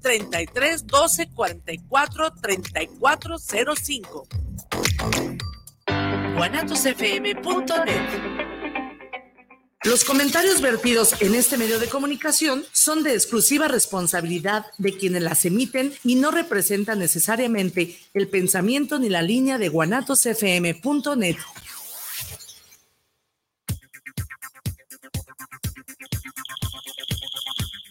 33 12 44 34 05. guanatosfm.net los comentarios vertidos en este medio de comunicación son de exclusiva responsabilidad de quienes las emiten y no representan necesariamente el pensamiento ni la línea de guanatosfm.net.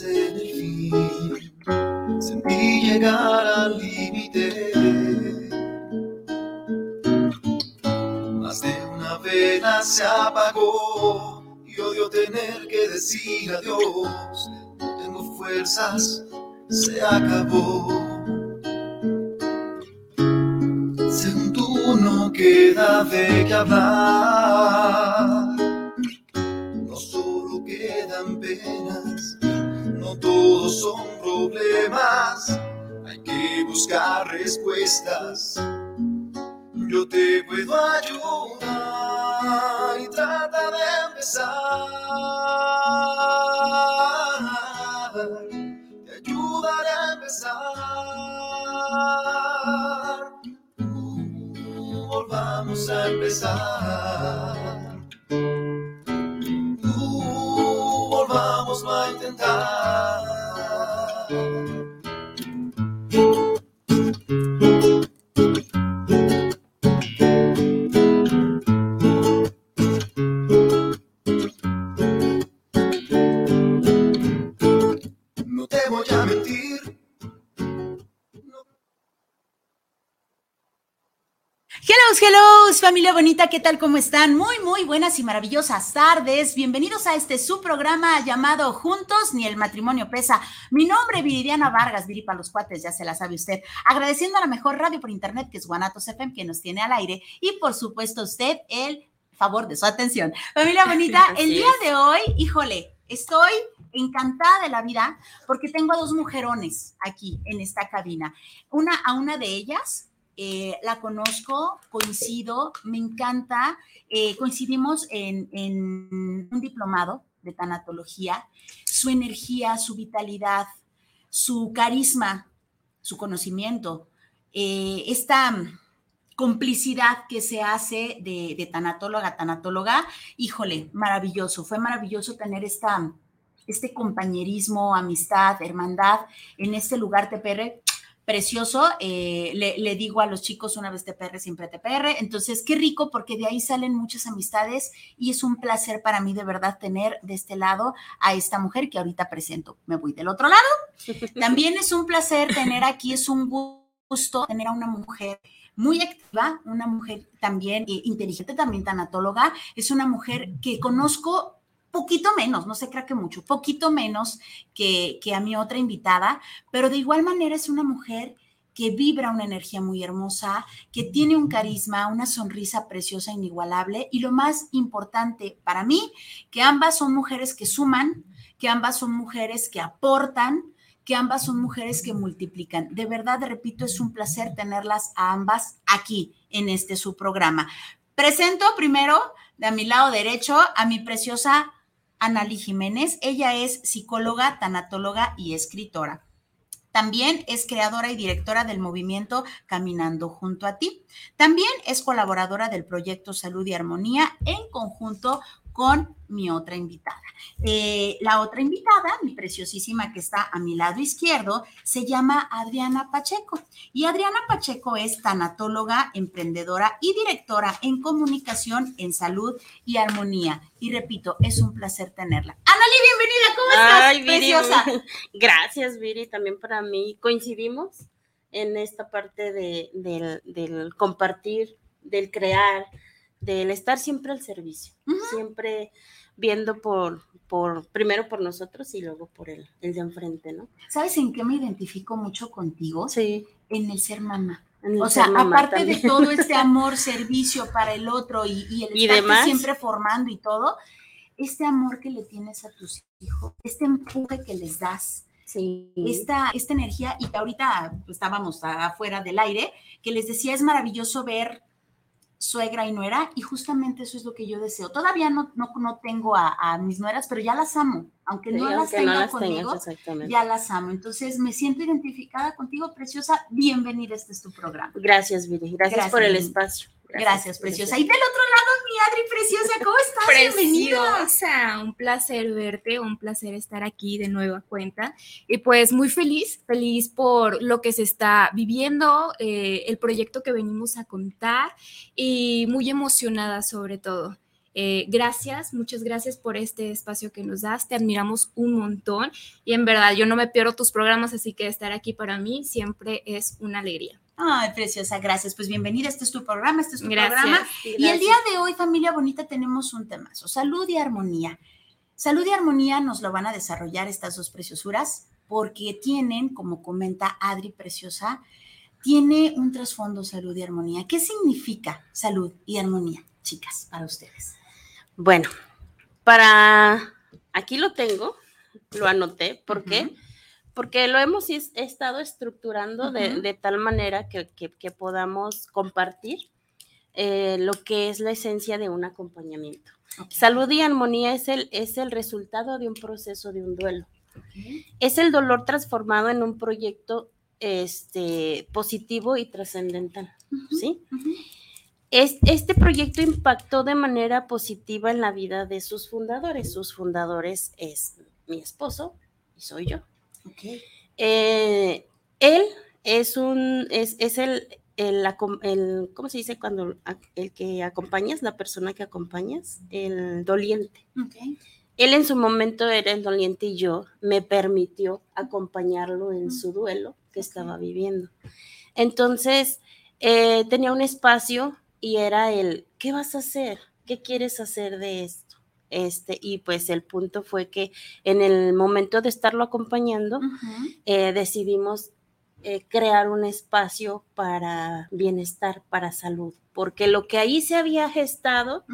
En el fin, sentí llegar al límite. Más de una vela se apagó y odio tener que decir adiós. No tengo fuerzas, se acabó. Según tú no queda de qué hablar, todos son problemas, hay que buscar respuestas. Yo te puedo ayudar y trata de empezar. Te ayudaré a empezar. volvamos a empezar. Familia bonita, ¿qué tal? ¿Cómo están? Muy, muy buenas y maravillosas tardes. Bienvenidos a este su programa llamado Juntos ni el matrimonio pesa. Mi nombre es Viridiana Vargas, Viri para los cuates, ya se la sabe usted. Agradeciendo a la mejor radio por internet que es Guanatos FM, que nos tiene al aire y por supuesto usted el favor de su atención. Familia bonita, el día de hoy, híjole, estoy encantada de la vida porque tengo a dos mujerones aquí en esta cabina. Una a una de ellas eh, la conozco, coincido, me encanta. Eh, coincidimos en, un diplomado de tanatología. Su energía, su vitalidad, su carisma, su conocimiento, eh, esta complicidad que se hace de, tanatóloga tanatóloga, híjole, maravilloso, fue maravilloso tener esta, este compañerismo, amistad, hermandad en este lugar TPR precioso. Eh, le, digo a los chicos una vez TPR, siempre TPR. Entonces, qué rico porque de ahí salen muchas amistades y es un placer para mí de verdad tener de este lado a esta mujer que ahorita presento. Me voy del otro lado. También es un placer tener aquí, es un gusto tener a una mujer muy activa, una mujer también eh, inteligente, también tanatóloga. Es una mujer que conozco poquito menos, no se crea que mucho, poquito menos que, que a mi otra invitada, pero de igual manera es una mujer que vibra una energía muy hermosa, que tiene un carisma, una sonrisa preciosa, inigualable y lo más importante para mí, que ambas son mujeres que suman, que ambas son mujeres que aportan, que ambas son mujeres que multiplican. De verdad, repito, es un placer tenerlas a ambas aquí en este su programa. Presento primero de a mi lado derecho a mi preciosa Analí Jiménez. Ella es psicóloga, tanatóloga y escritora. También es creadora y directora del movimiento Caminando junto a ti. También es colaboradora del proyecto Salud y Armonía en conjunto con mi otra invitada. Eh, la otra invitada, mi preciosísima que está a mi lado izquierdo, se llama Adriana Pacheco. Y Adriana Pacheco es tanatóloga, emprendedora y directora en comunicación en salud y armonía. Y repito, es un placer tenerla. Analí, bienvenida, ¿cómo estás? Ay, preciosa. Gracias, Viri, también para mí. Coincidimos en esta parte de, del compartir, del crear, del estar siempre al servicio, siempre viendo por, por, primero por nosotros y luego por el, el de enfrente, ¿no? ¿Sabes en qué me identifico mucho contigo? Sí. En el ser mamá. o sea, aparte de todo este amor, servicio para el otro y, y el estar siempre formando y todo, este amor que le tienes a tus hijos, este empuje que les das, Sí. Esta, esta energía, y que ahorita estábamos afuera del aire, que les decía, es maravilloso ver suegra y nuera, y justamente eso es lo que yo deseo. Todavía no, no, no tengo a, mis nueras, pero ya las amo, aunque no las tenga conmigo, ya las amo. Entonces me siento identificada contigo, preciosa. Bienvenida, este es tu programa. Gracias, Viri. Gracias, por el espacio. Gracias, preciosa. Y del otro lado, mi Adri preciosa, ¿cómo estás? Bienvenida. Un placer verte, un placer estar aquí de nueva cuenta. Y pues muy feliz, feliz por lo que se está viviendo, eh, el proyecto que venimos a contar y muy emocionada sobre todo. Eh, gracias, muchas gracias por este espacio que nos das, te admiramos un montón y en verdad yo no me pierdo tus programas, así que estar aquí para mí siempre es una alegría. Ay, preciosa, gracias. Pues bienvenida, este es tu programa, este es tu programa. Y el día de hoy, familia bonita, tenemos un temazo, salud y armonía. Salud y armonía nos lo van a desarrollar estas dos preciosuras porque tienen, como comenta Adri Preciosa, tiene un trasfondo salud y armonía. ¿Qué significa salud y armonía, chicas, para ustedes? Bueno, para aquí lo tengo, lo anoté, ¿por qué? Porque lo hemos estado estructurando de, tal manera que, podamos compartir eh, lo que es la esencia de un acompañamiento. Salud y armonía es el, es el resultado de un proceso de un duelo. Es el dolor transformado en un proyecto este, positivo y trascendental. ¿sí? este proyecto impactó de manera positiva en la vida de sus fundadores. Sus fundadores es mi esposo y soy yo. Eh, él es un, es, el, el, ¿cómo se dice cuando el que acompañas, la persona que acompañas? El doliente. Él en su momento era el doliente y yo me permitió acompañarlo en su duelo que estaba viviendo. Entonces, eh, tenía un espacio y era el, ¿qué vas a hacer? ¿Qué quieres hacer de esto? Este, y pues el punto fue que en el momento de estarlo acompañando, eh, decidimos eh, crear un espacio para bienestar, para salud, porque lo que ahí se había gestado,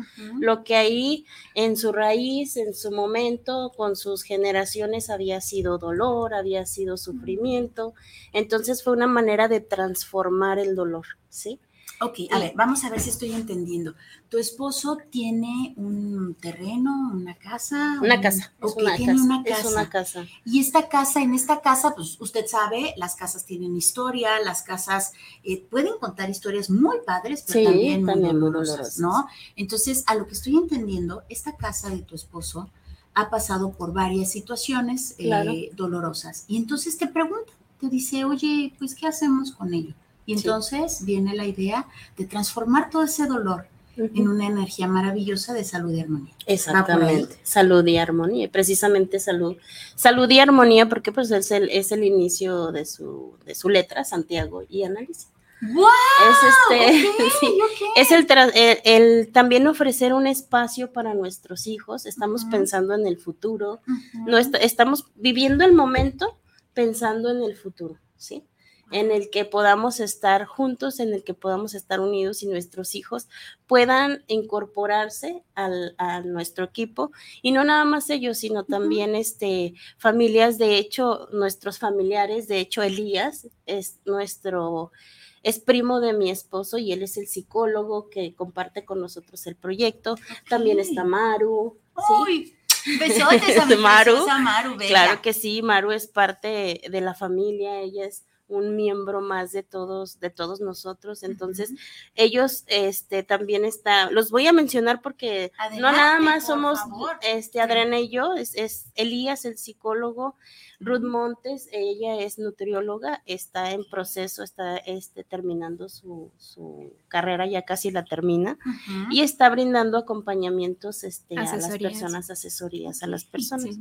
lo que ahí en su raíz, en su momento, con sus generaciones había sido dolor, había sido sufrimiento, entonces fue una manera de transformar el dolor, ¿sí? Ok, a ver, vamos a ver si estoy entendiendo. Tu esposo tiene un terreno, una casa. Una casa. Ok, tiene una casa. Es una casa. Y esta casa, en esta casa, pues usted sabe, las casas tienen historia, las casas eh, pueden contar historias muy padres, pero también, muy dolorosas, ¿no? Entonces, a lo que estoy entendiendo, esta casa de tu esposo ha pasado por varias situaciones eh, dolorosas. Y entonces te pregunta, te dice, oye, pues, ¿qué hacemos con ello? Y entonces viene la idea de transformar todo ese dolor en una energía maravillosa de salud y armonía. Exactamente, salud y armonía, precisamente salud, salud y armonía, porque pues es el, es el inicio de su, de su letra, Santiago y análisis. ¡Wow! Es, este, es el, el, también ofrecer un espacio para nuestros hijos. Estamos pensando en el futuro. no estamos viviendo el momento pensando en el futuro, ¿sí? En el que podamos estar juntos, en el que podamos estar unidos y nuestros hijos puedan incorporarse al, a nuestro equipo y no nada más ellos, sino también este, familias, de hecho, nuestros familiares, de hecho, Elías es nuestro, es primo de mi esposo y él es el psicólogo que comparte con nosotros el proyecto, también está Maru. ¿sí? Besotes a mi Maru. Maru Claro que sí, Maru es parte de la familia, ella es un miembro más de todos, de todos nosotros. Entonces, ellos este, también está, los voy a mencionar porque no nada más somos este, Adriana y yo, es, es Elías, el psicólogo, Ruth Montes, ella es nutrióloga, está en proceso, está este, terminando su, carrera, ya casi la termina, y está brindando acompañamientos este, a las personas, asesorías a las personas.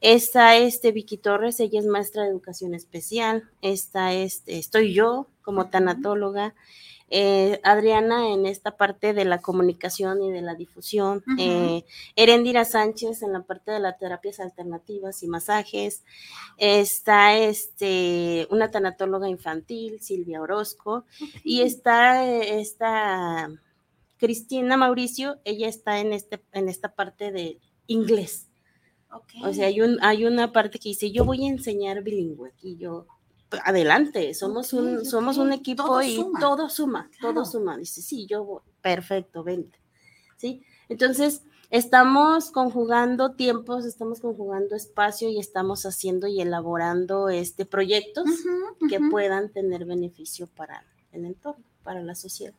Está este, Vicky Torres, ella es maestra de educación especial, está este, estoy yo como tanatóloga. Eh, Adriana en esta parte de la comunicación y de la difusión, eh, Erendira Sánchez en la parte de las terapias alternativas y masajes, está este, una tanatóloga infantil, Silvia Orozco, y está esta Cristina Mauricio, ella está en, este, en esta parte de inglés. O sea, hay, un, hay una parte que dice, yo voy a enseñar bilingüe, y yo, adelante, somos un, somos un equipo y todo suma, todo suma. Dice, sí, yo voy, perfecto, vente. ¿Sí? Entonces, estamos conjugando tiempos, estamos conjugando espacio y estamos haciendo y elaborando este proyectos que puedan tener beneficio para el entorno, para la sociedad.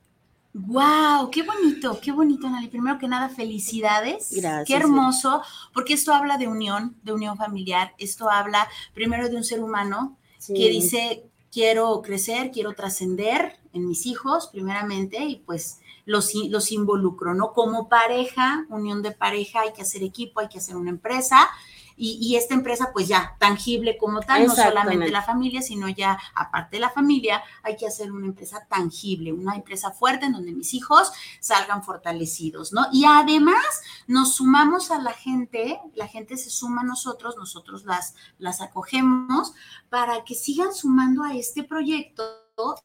¡Wow! ¡Qué bonito! ¡Qué bonito, Nali! Primero que nada, felicidades. Gracias. Qué hermoso, porque esto habla de unión, de unión familiar. Esto habla primero de un ser humano que dice, quiero crecer, quiero trascender en mis hijos, primeramente, y pues los, los involucro, ¿no? Como pareja, unión de pareja, hay que hacer equipo, hay que hacer una empresa, y, esta empresa pues ya tangible como tal, no solamente la familia, sino ya aparte de la familia, hay que hacer una empresa tangible, una empresa fuerte en donde mis hijos salgan fortalecidos, ¿no? Y además nos sumamos a la gente, la gente se suma a nosotros, nosotros las, las acogemos para que sigan sumando a este proyecto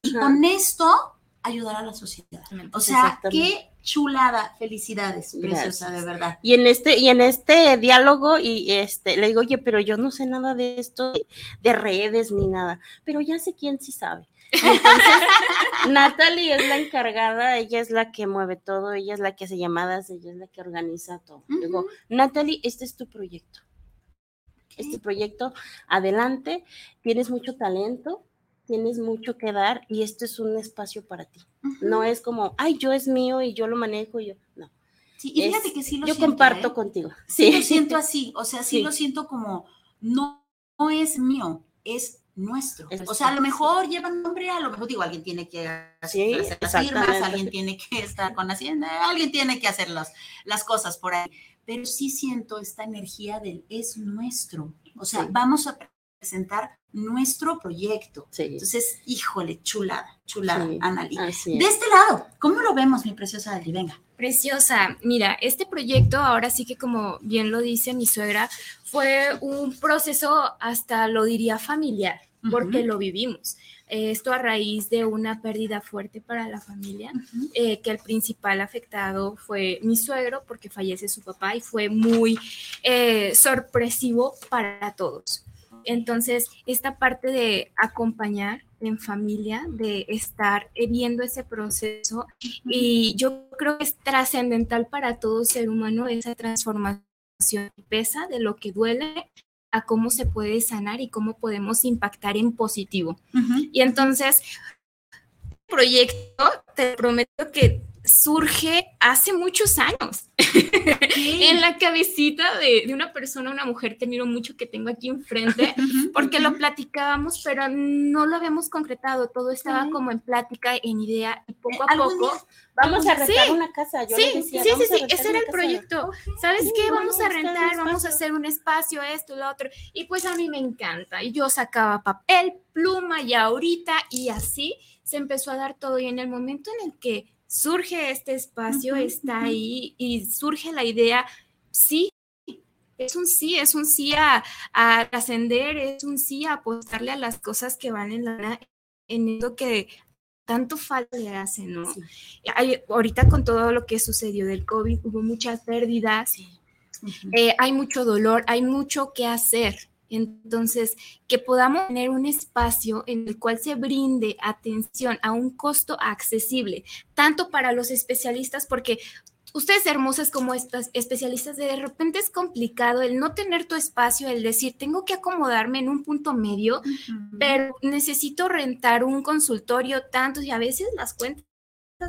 y con esto ayudar a la sociedad. O sea, qué chulada, felicidades, preciosa, de verdad. Y en este, y en este diálogo, y este, le digo, oye, pero yo no sé nada de esto, de, redes ni nada, pero ya sé quién sí sabe. Entonces, Natalie es la encargada, ella es la que mueve todo, ella es la que hace llamadas, ella es la que organiza todo. Digo, Natalie, este es tu proyecto. Este proyecto, adelante, tienes mucho talento, tienes mucho que dar y esto es un espacio para ti. No es como, ay, yo es mío y yo lo manejo, y yo, no. Sí, y fíjate que sí lo yo comparto ¿eh? contigo. Sí. lo siento así, o sea, sí, lo siento como, no, no es mío, es nuestro. o sea, a lo mejor lleva nombre, a lo mejor digo, alguien tiene que hacer las firmas, alguien tiene que estar con Hacienda, alguien tiene que hacer las, las cosas por ahí. Pero sí siento esta energía del es nuestro. O sea, vamos a presentar nuestro proyecto. Entonces, híjole, chulada, chulada, sí, De este lado, ¿cómo lo vemos, mi preciosa Ali? Venga. Preciosa, mira, este proyecto, ahora sí que como bien lo dice mi suegra, fue un proceso hasta lo diría familiar, porque lo vivimos. Esto a raíz de una pérdida fuerte para la familia, eh, que el principal afectado fue mi suegro, porque fallece su papá y fue muy eh, sorpresivo para todos. Entonces, esta parte de acompañar en familia, de estar viendo ese proceso, y yo creo que es trascendental para todo ser humano esa transformación pesa de lo que duele a cómo se puede sanar y cómo podemos impactar en positivo. Y entonces, proyecto, te prometo que surge hace muchos años en la cabecita de, una persona, una mujer que mucho que tengo aquí enfrente, porque lo platicábamos, pero no lo habíamos concretado, todo estaba como en plática, en idea, y poco a poco... Vamos a rentar una casa, yo sí, sí, sí, sí, ese era el proyecto. ¿Sabes qué? Vamos a rentar, vamos a hacer un espacio, esto, lo otro. Y pues a mí me encanta. Y yo sacaba papel, pluma, y ahorita, y así se empezó a dar todo. Y en el momento en el que surge este espacio, está ahí y surge la idea, sí, es un sí, es un sí a, trascender, es un sí a apostarle a las cosas que valen la pena en eso que tanto falta le hace, ¿no? ahorita con todo lo que sucedió del COVID, hubo muchas pérdidas, eh, hay mucho dolor, hay mucho que hacer. Entonces, que podamos tener un espacio en el cual se brinde atención a un costo accesible, tanto para los especialistas, porque ustedes hermosas como estas especialistas, de repente es complicado el no tener tu espacio, el decir, tengo que acomodarme en un punto medio, pero necesito rentar un consultorio tanto y a veces las cuentas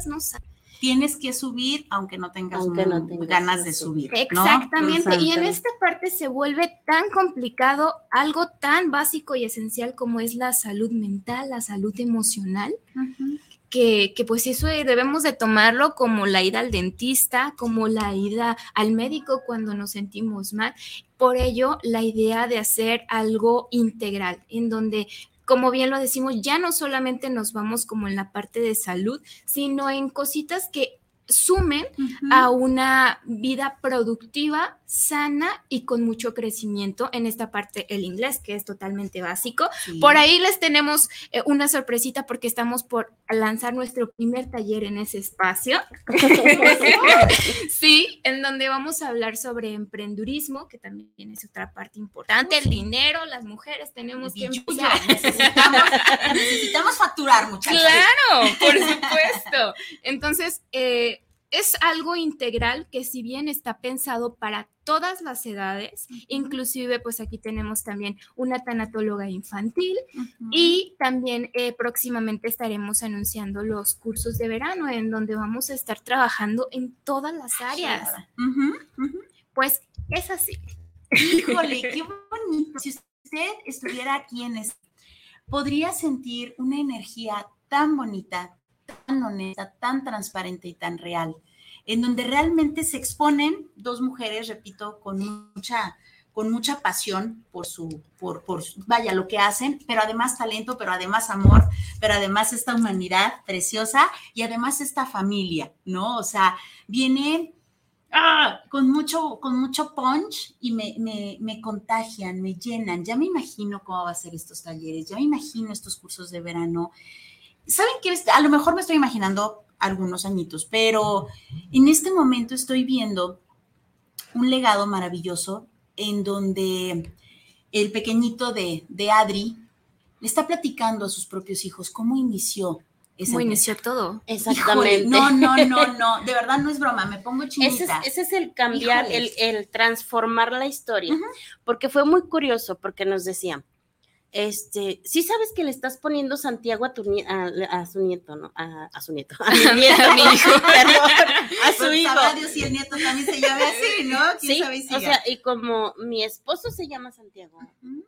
no salen tienes que subir aunque no tengas, ganas de subir. Exactamente. Y en esta parte se vuelve tan complicado algo tan básico y esencial como es la salud mental, la salud emocional. Que, que, pues eso debemos de tomarlo como la ida al dentista, como la ida al médico cuando nos sentimos mal. Por ello, la idea de hacer algo integral, en donde como bien lo decimos, ya no solamente nos vamos como en la parte de salud, sino en cositas que sumen a una vida productiva, sana y con mucho crecimiento en esta parte el inglés, que es totalmente básico. Por ahí les tenemos eh, una sorpresita porque estamos por lanzar nuestro primer taller en ese espacio. sí, en donde vamos a hablar sobre emprendurismo, que también es otra parte importante, el dinero, las mujeres tenemos que necesitamos, necesitamos facturar, muchachos. Claro, por supuesto. Entonces, eh, es algo integral que si bien está pensado para todas las edades, inclusive pues aquí tenemos también una tanatóloga infantil y también eh, próximamente estaremos anunciando los cursos de verano en donde vamos a estar trabajando en todas las áreas. Pues es así. Híjole, qué bonito. Si usted estuviera aquí en este, podría sentir una energía tan bonita, tan honesta, tan transparente y tan real, en donde realmente se exponen dos mujeres, repito, con mucha con mucha pasión por su, por, vaya, lo que hacen, pero además talento, pero además amor, pero además esta humanidad preciosa y además esta familia, ¿no? O sea, viene ah, con, mucho, con mucho punch y me, me, me, contagian, me llenan. Ya me imagino cómo va a ser estos talleres, ya me imagino estos cursos de verano. ¿Saben qué? A lo mejor me estoy imaginando algunos añitos, pero en este momento estoy viendo un legado maravilloso en donde el pequeñito de, de Adri le está platicando a sus propios hijos cómo inició ¿Cómo inició todo? Exactamente. no, no, no, no, de verdad no es broma, me pongo chinita. Ese es, el cambiar, el, transformar la historia, porque fue muy curioso, porque nos decían, este, sí sabes que le estás poniendo Santiago a, tu, a, su nieto, ¿no? A, su nieto, a mi nieto, a mi hijo, a su pues, hijo. Dios si el nieto también se llama así, ¿no? ¿Quién sí, sabe si o sea, y como mi esposo se llama Santiago,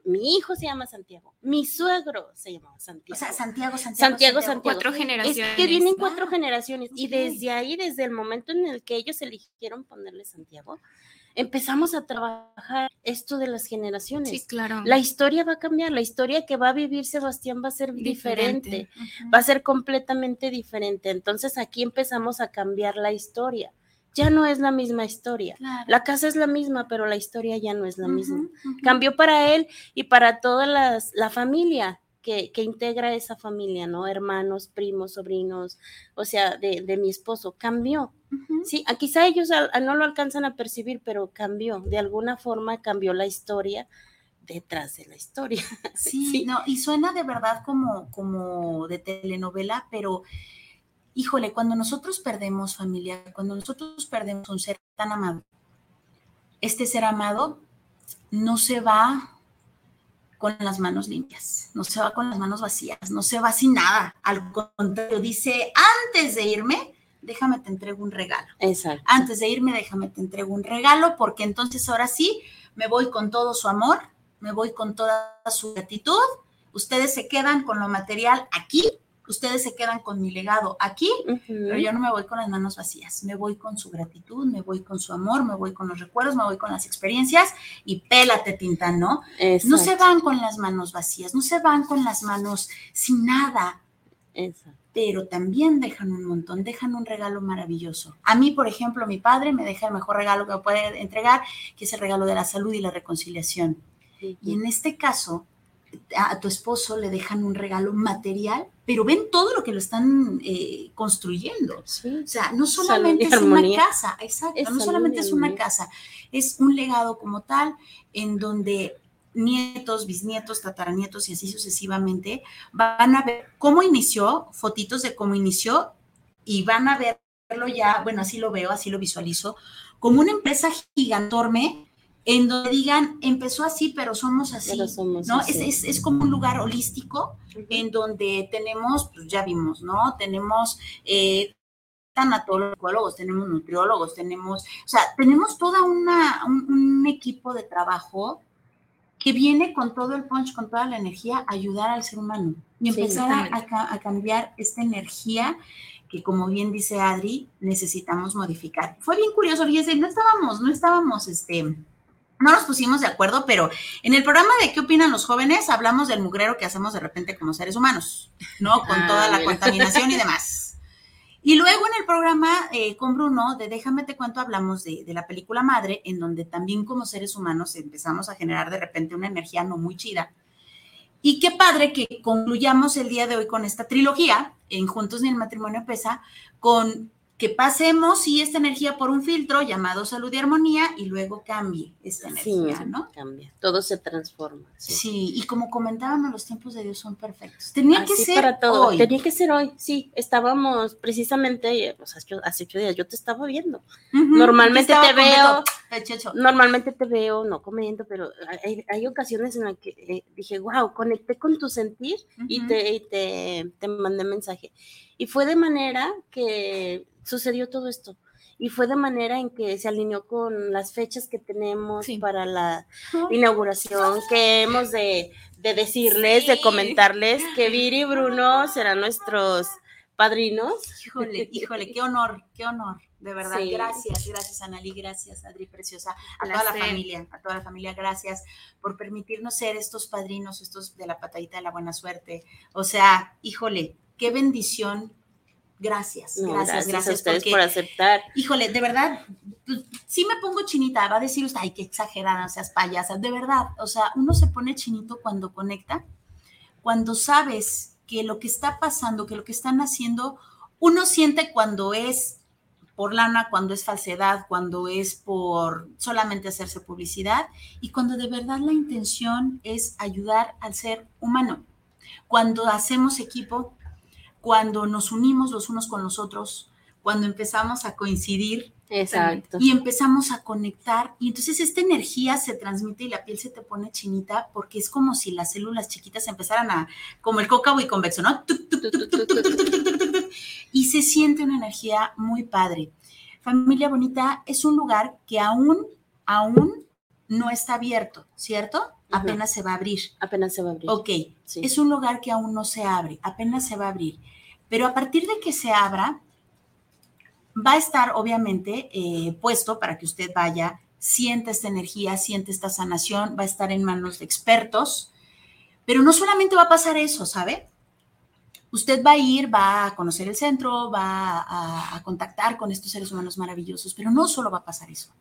mi hijo se llama Santiago, mi suegro se llama Santiago. O sea, Santiago, Santiago, Santiago, Santiago. Cuatro generaciones. Es que vienen cuatro generaciones, y desde ahí, desde el momento en el que ellos eligieron ponerle Santiago, empezamos a trabajar esto de las generaciones. Sí, claro. La historia va a cambiar, la historia que va a vivir Sebastián va a ser diferente, va a ser completamente diferente. Entonces aquí empezamos a cambiar la historia. Ya no es la misma historia. La casa es la misma, pero la historia ya no es la misma. Cambió para él y para toda la familia que, integra esa familia, ¿no? Hermanos, primos, sobrinos, o sea, de, mi esposo, cambió. Sí, quizá ellos no lo alcanzan a percibir, pero cambió, de alguna forma cambió la historia detrás de la historia. Sí, no, y suena de verdad como, como de telenovela, pero híjole, cuando nosotros perdemos familia, cuando nosotros perdemos un ser tan amado, este ser amado no se va con las manos limpias, no se va con las manos vacías, no se va sin nada. Al contrario, dice, antes de irme, déjame te entrego un regalo. Exacto. Antes de irme, déjame te entrego un regalo, porque entonces ahora sí me voy con todo su amor, me voy con toda su gratitud. Ustedes se quedan con lo material aquí ustedes se quedan con mi legado aquí, pero yo no me voy con las manos vacías, me voy con su gratitud, me voy con su amor, me voy con los recuerdos, me voy con las experiencias y pélate, Tintán, ¿no? No se van con las manos vacías, no se van con las manos sin nada. Pero también dejan un montón, dejan un regalo maravilloso. A mí, por ejemplo, mi padre me deja el mejor regalo que me puede entregar, que es el regalo de la salud y la reconciliación. Y en este caso, a tu esposo le dejan un regalo material, pero ven todo lo que lo están eh, construyendo. O sea, no solamente es una casa, exacto, no solamente es una casa, es un legado como tal en donde nietos, bisnietos, tataranietos y así sucesivamente van a ver cómo inició, fotitos de cómo inició y van a ver verlo ya, bueno, así lo veo, así lo visualizo, como una empresa gigantorme en donde digan, empezó así, pero somos así, ¿no? Es, como un lugar holístico en donde tenemos, pues ya vimos, ¿no? Tenemos eh, tanatólogos, tenemos nutriólogos, tenemos, o sea, tenemos toda una, un, equipo de trabajo que viene con todo el punch, con toda la energía, a ayudar al ser humano y empezar a, a, cambiar esta energía que, como bien dice Adri, necesitamos modificar. Fue bien curioso, fíjense, no estábamos, no estábamos, este, no nos pusimos de acuerdo, pero en el programa de qué opinan los jóvenes hablamos del mugrero que hacemos de repente como seres humanos, ¿no? Con ah, toda la contaminación y demás. Y luego en el programa eh, con Bruno de Déjame te cuento hablamos de, de, la película Madre, en donde también como seres humanos empezamos a generar de repente una energía no muy chida. Y qué padre que concluyamos el día de hoy con esta trilogía, en Juntos ni el matrimonio pesa, con que pasemos y esta energía por un filtro llamado salud y armonía y luego cambie esta energía, ¿no? Cambia, todo se transforma. Sí. y como comentábamos, los tiempos de Dios son perfectos. Tenía que ser para todo. hoy. Tenía que ser hoy, sí. Estábamos precisamente, sea, hace ocho días yo te estaba viendo. Normalmente te veo, normalmente te veo, no comiendo, pero hay, ocasiones en las que eh, dije, wow, conecté con tu sentir y, te, y te, te mandé mensaje. Y fue de manera que sucedió todo esto. Y fue de manera en que se alineó con las fechas que tenemos para la inauguración, que hemos de, decirles, de comentarles que Viri y Bruno serán nuestros padrinos. Híjole, híjole, qué honor, qué honor. De verdad, gracias, gracias Analí, gracias Adri Preciosa, a toda la familia, a toda la familia, gracias por permitirnos ser estos padrinos, estos de la patadita de la buena suerte. O sea, híjole, qué bendición. Gracias, gracias, gracias, a ustedes por aceptar. Híjole, de verdad, pues, sí me pongo chinita, va a decir usted, ay, qué exagerada, seas payasa, de verdad, o sea, uno se pone chinito cuando conecta, cuando sabes que lo que está pasando, que lo que están haciendo, uno siente cuando es por lana, cuando es falsedad, cuando es por solamente hacerse publicidad y cuando de verdad la intención es ayudar al ser humano. Cuando hacemos equipo, cuando nos unimos los unos con los otros, cuando empezamos a coincidir. Exacto. Y empezamos a conectar. Y entonces esta energía se transmite y la piel se te pone chinita porque es como si las células chiquitas empezaran a, como el cócavo y convexo, ¿no? Y se siente una energía muy padre. Familia Bonita es un lugar que aún, aún no está abierto, ¿cierto? Apenas se va a abrir. Apenas se va a abrir. Ok, es un lugar que aún no se abre, apenas se va a abrir. Pero a partir de que se abra, va a estar obviamente eh, puesto para que usted vaya, sienta esta energía, siente esta sanación, va a estar en manos de expertos. Pero no solamente va a pasar eso, ¿sabe? Usted va a ir, va a conocer el centro, va a, a contactar con estos seres humanos maravillosos, pero no solo va a pasar eso.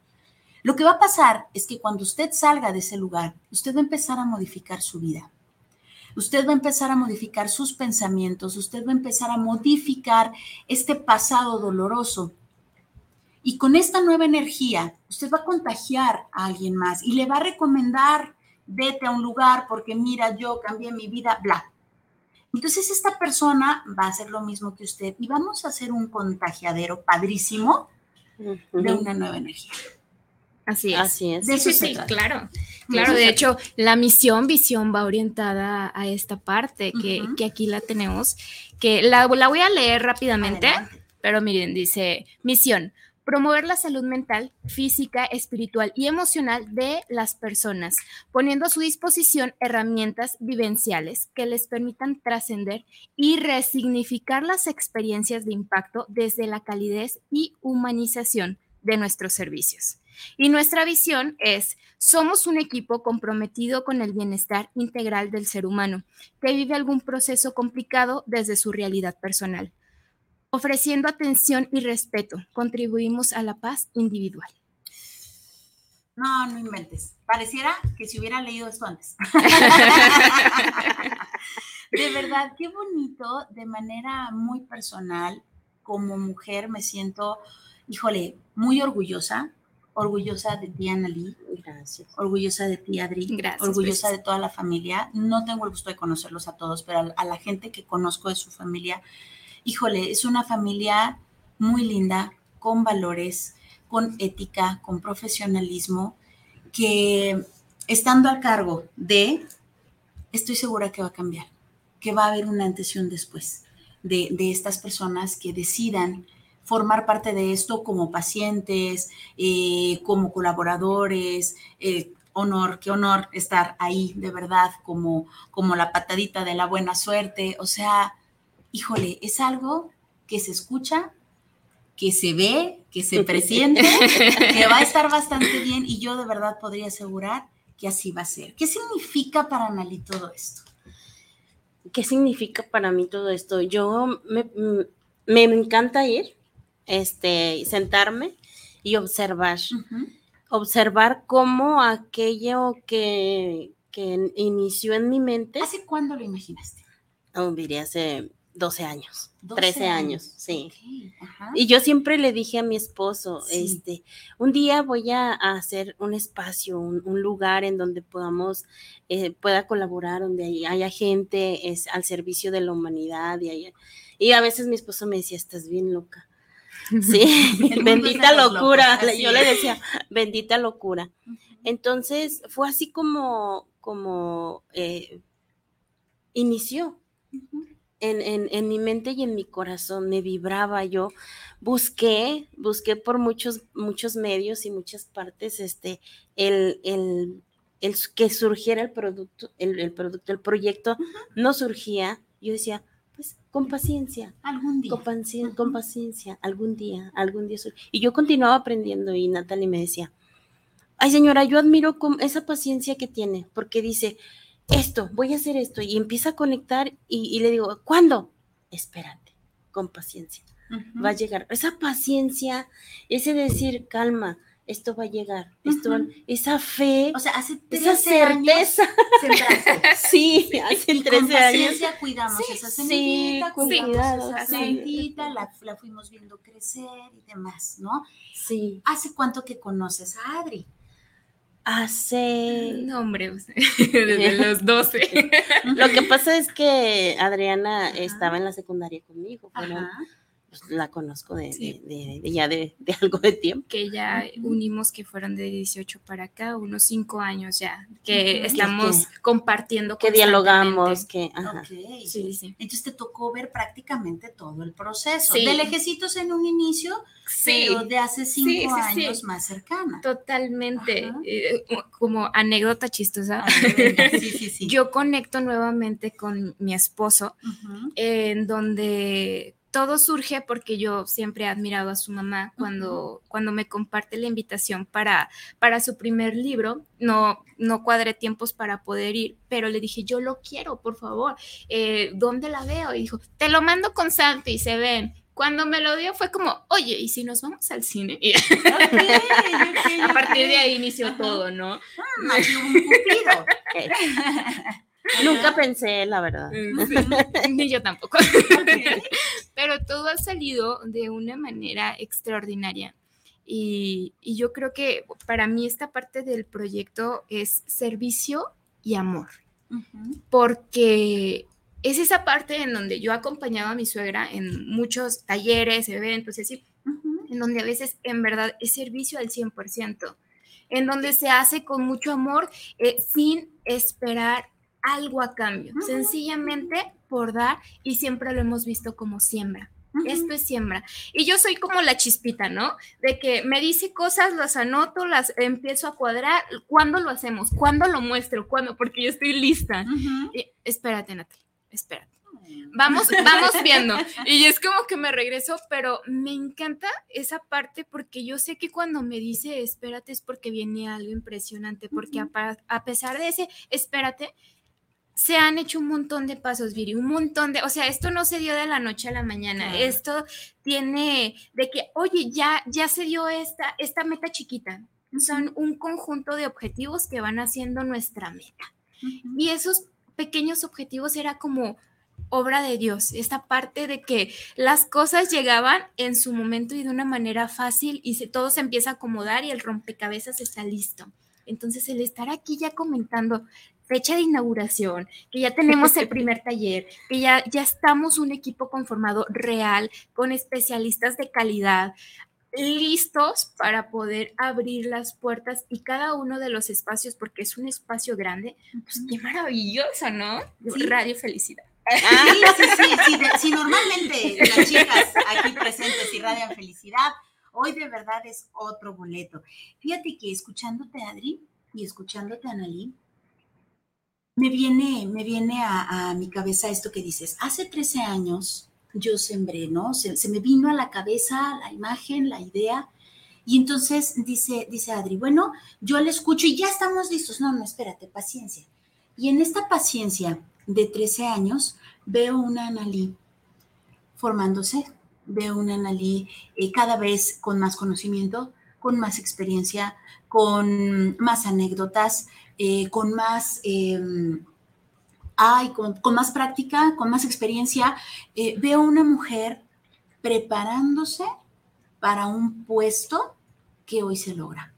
Lo que va a pasar es que cuando usted salga de ese lugar, usted va a empezar a modificar su vida usted va a empezar a modificar sus pensamientos, usted va a empezar a modificar este pasado doloroso. Y con esta nueva energía, usted va a contagiar a alguien más y le va a recomendar, vete a un lugar porque mira, yo cambié mi vida, bla. Entonces esta persona va a hacer lo mismo que usted y vamos a hacer un contagiadero padrísimo de una nueva energía. Así es. Así es. De eso sí, claro. Claro, de hecho, la misión, visión va orientada a esta parte que, aquí la tenemos, que la, la voy a leer rápidamente, pero miren, dice, misión, promover la salud mental, física, espiritual y emocional de las personas, poniendo a su disposición herramientas vivenciales que les permitan trascender y resignificar las experiencias de impacto desde la calidez y humanización de nuestros servicios. Y nuestra visión es, somos un equipo comprometido con el bienestar integral del ser humano, que vive algún proceso complicado desde su realidad personal. Ofreciendo atención y respeto, contribuimos a la paz individual. No, no inventes. Pareciera que si hubiera leído esto antes. de verdad, qué bonito, de manera muy personal, como mujer me siento, híjole, muy orgullosa orgullosa de ti, Annalí. Gracias. Orgullosa de ti, Adri. Gracias. Orgullosa de toda la familia. No tengo el gusto de conocerlos a todos, pero a, la gente que conozco de su familia, híjole, es una familia muy linda, con valores, con ética, con profesionalismo, que estando a cargo de, estoy segura que va a cambiar, que va a haber una antes y un después de, estas personas que decidan formar parte de esto como pacientes, eh, como colaboradores. Eh, honor, qué honor estar ahí, de verdad, como, como la patadita de la buena suerte. O sea, híjole, es algo que se escucha, que se ve, que se presiente, que va a estar bastante bien y yo de verdad podría asegurar que así va a ser. ¿Qué significa para Nali todo esto? ¿Qué significa para mí todo esto? Yo me, me encanta ir, este, sentarme y observar. Observar cómo aquello que, que inició en mi mente. ¿Hace cuándo lo imaginaste? Oh, diría hace 12 años, 13 años, sí. Y yo siempre le dije a mi esposo, este, un día voy a, hacer un espacio, un, lugar en donde podamos, eh, pueda colaborar, donde haya, gente es, al servicio de la humanidad y, y a veces mi esposo me decía, estás bien loca. Sí, bendita locura. yo le decía, bendita locura. Entonces fue así como, como eh, inició en, mi mente y en mi corazón, me vibraba yo. Busqué, busqué por muchos, muchos medios y muchas partes este, el, el, el que surgiera el producto, el, producto, el proyecto no surgía. Yo decía, pues con paciencia. Algún día. Con, paciencia, algún día, algún día. Y yo continuaba aprendiendo y Natalie me decía, ay señora, yo admiro esa paciencia que tiene, porque dice, esto, voy a hacer esto, y empieza a conectar y, le digo, ¿cuándo? Espérate, con paciencia. Va a llegar. Esa paciencia, ese decir, calma, esto va a llegar, esto, esa fe, o sea, hace esa certeza. sí, hace 13 con paciencia años. cuidamos esa semillita, sí, cuidamos esa semillita, la, la, fuimos viendo crecer y demás, ¿no? Sí. ¿Hace cuánto que conoces a Adri? Hace. No, hombre, desde los 12. Lo que pasa es que Adriana estaba en la secundaria conmigo, pero pues, la conozco de, ya de, algo de tiempo. Que ya unimos que fueron de 18 para acá, unos 5 años ya, que estamos compartiendo. Que dialogamos, que... Sí, sí. Entonces te tocó ver prácticamente todo el proceso. De lejecitos en un inicio, pero de hace 5 años más cercana. Totalmente. Eh, como anécdota chistosa. Yo conecto nuevamente con mi esposo, en donde todo surge porque yo siempre he admirado a su mamá cuando, cuando me comparte la invitación para, para su primer libro. No, no cuadré tiempos para poder ir, pero le dije, yo lo quiero, por favor. Eh, ¿Dónde la veo? Y dijo, te lo mando con Santi y se ven. Cuando me lo dio fue como, oye, ¿y si nos vamos al cine? a partir de ahí inició todo, ¿no? Ah, un Nunca pensé, la verdad. Ni yo tampoco. Pero todo ha salido de una manera extraordinaria. Y, yo creo que para mí esta parte del proyecto es servicio y amor. Porque es esa parte en donde yo acompañaba a mi suegra en muchos talleres, eventos, así, en donde a veces en verdad es servicio al 100%, en donde se hace con mucho amor, eh, sin esperar algo a cambio, sencillamente por dar y siempre lo hemos visto como siembra. Esto es siembra. Y yo soy como la chispita, ¿no? De que me dice cosas, las anoto, las empiezo a cuadrar. ¿Cuándo lo hacemos? ¿Cuándo lo muestro? ¿Cuándo? Porque yo estoy lista. espérate, Natalie, espérate. Vamos, vamos viendo. Y es como que me regreso, pero me encanta esa parte porque yo sé que cuando me dice espérate es porque viene algo impresionante, porque a pesar de ese espérate, se han hecho un montón de pasos, Viri, un montón de, o sea, esto no se dio de la noche a la mañana, esto tiene de que, oye, ya, ya se dio esta, esta meta chiquita, son un conjunto de objetivos que van haciendo nuestra meta. Y esos pequeños objetivos era como obra de Dios, esta parte de que las cosas llegaban en su momento y de una manera fácil y se, todo se empieza a acomodar y el rompecabezas está listo. Entonces, el estar aquí ya comentando fecha de inauguración, que ya tenemos el primer taller, que ya, ya estamos un equipo conformado real, con especialistas de calidad, listos para poder abrir las puertas y cada uno de los espacios, porque es un espacio grande, pues qué maravilloso, ¿no? Radio Felicidad. Ah, sí, sí, sí, sí, normalmente las chicas aquí presentes irradian felicidad, hoy de verdad es otro boleto. Fíjate que escuchándote, Adri, y escuchándote, Analí, me viene, me viene a, mi cabeza esto que dices. Hace 13 años yo sembré, ¿no? Se, me vino a la cabeza la imagen, la idea. Y entonces dice, dice Adri, bueno, yo le escucho y ya estamos listos. No, no, espérate, paciencia. Y en esta paciencia de 13 años veo una Analí formándose, veo una Analí eh, cada vez con más conocimiento, con más experiencia, con más anécdotas, eh, con más... Em, con, más práctica, con más experiencia, eh, veo una mujer preparándose para un puesto que hoy se logra.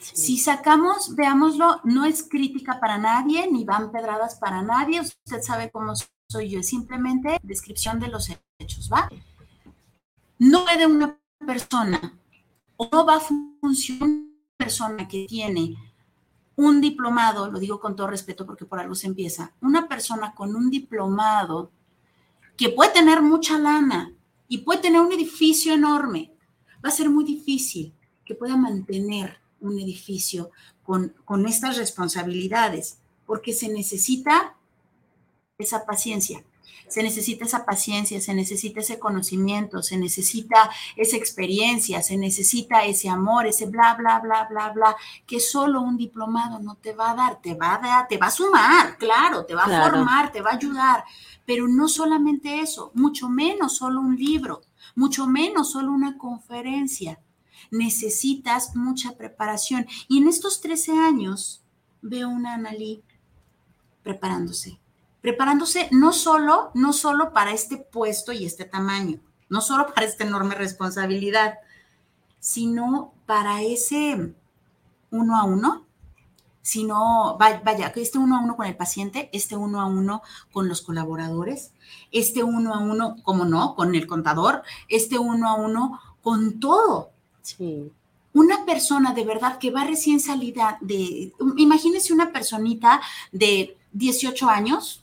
Si sacamos, veámoslo, no es crítica para nadie, ni van pedradas para nadie, usted sabe cómo soy yo, es simplemente descripción de los hechos, ¿va? No puede una persona o no va a funcionar una persona que tiene un diplomado, lo digo con todo respeto porque por algo se empieza, una persona con un diplomado que puede tener mucha lana y puede tener un edificio enorme, va a ser muy difícil que pueda mantener un edificio con, con estas responsabilidades, porque se necesita esa paciencia. Se necesita esa paciencia, se necesita ese conocimiento, se necesita esa experiencia, se necesita ese amor, ese bla, bla, bla, bla, bla, que solo un diplomado no te va a dar, te va a dar, te va a sumar, claro, te va a formar, te va a ayudar, pero no solamente eso, mucho menos solo un libro, mucho menos solo una conferencia. Necesitas mucha preparación. Y en estos 13 años veo una Analí preparándose, preparándose no solo, no solo para este puesto y este tamaño, no solo para esta enorme responsabilidad, sino para ese uno a uno, sino, vaya, este uno a uno con el paciente, este uno a uno con los colaboradores, este uno a uno, como no, con el contador, este uno a uno con todo. Sí. Una persona de verdad que va recién salida de, imagínese una personita de 18 años,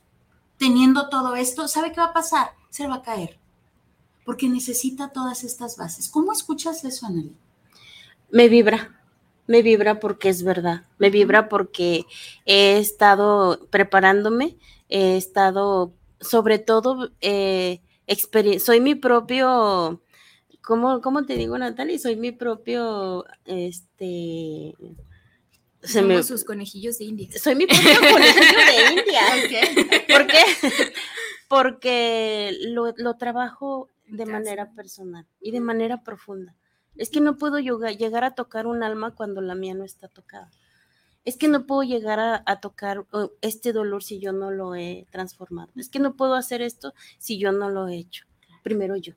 teniendo todo esto, ¿sabe qué va a pasar? Se va a caer, porque necesita todas estas bases. ¿Cómo escuchas eso, Anneli? Me vibra, me vibra porque es verdad, me vibra porque he estado preparándome, he estado, sobre todo, eh, soy mi propio, ¿cómo, ¿cómo te digo, Natalie? Soy mi propio, este, se me... sus conejillos de India. Soy mi propio conejillo de India. ¿Por qué? Porque lo, trabajo de manera personal y de manera profunda. Es que no puedo llegar a tocar un alma cuando la mía no está tocada. Es que no puedo llegar a, tocar este dolor si yo no lo he transformado. Es que no puedo hacer esto si yo no lo he hecho. Primero yo.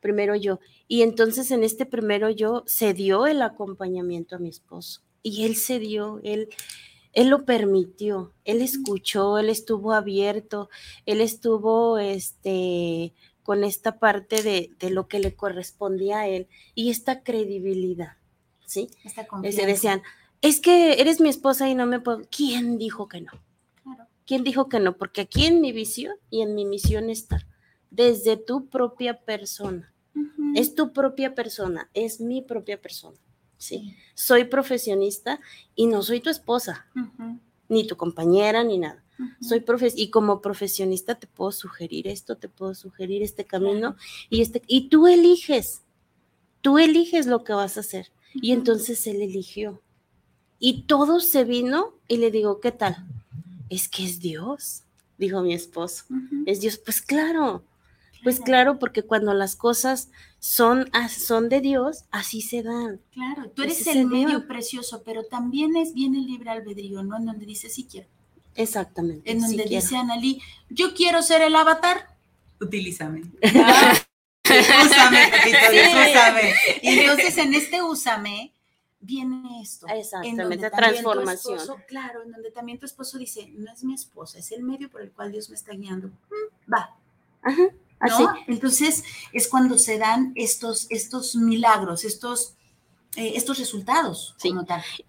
Primero yo. Y entonces en este primero yo se dio el acompañamiento a mi esposo y él se dio, él, él lo permitió, él escuchó, él estuvo abierto, él estuvo este, con esta parte de, lo que le correspondía a él y esta credibilidad, ¿sí? Se decían, es que eres mi esposa y no me puedo. ¿Quién dijo que no? ¿Quién dijo que no? Porque aquí en mi visión y en mi misión está, desde tu propia persona. Es tu propia persona, es mi propia persona. ¿Sí? Soy profesionista y no soy tu esposa, ni tu compañera, ni nada. Soy profes y como profesionista te puedo sugerir esto, te puedo sugerir este camino y este y tú eliges. Tú eliges lo que vas a hacer. Y entonces él eligió. Y todo se vino y le digo, ¿qué tal? Es que es Dios, dijo mi esposo. Es Dios, pues claro. Pues claro, porque cuando las cosas son, son de Dios, así se dan. Claro, tú eres el medio precioso, pero también es bien el libre albedrío, ¿no? En donde dice sí quiero. Exactamente. En donde dice Analí, yo quiero ser el avatar, utilízame. úsame, Pepito, úsame. Y entonces en este úsame, viene esto. Exactamente, transformación. claro, en donde también tu esposo dice, no es mi esposa, es el medio por el cual Dios me está guiando. Mm, va. Ajá, así. Entonces es cuando se dan estos, estos milagros, estos eh, estos resultados. Sí.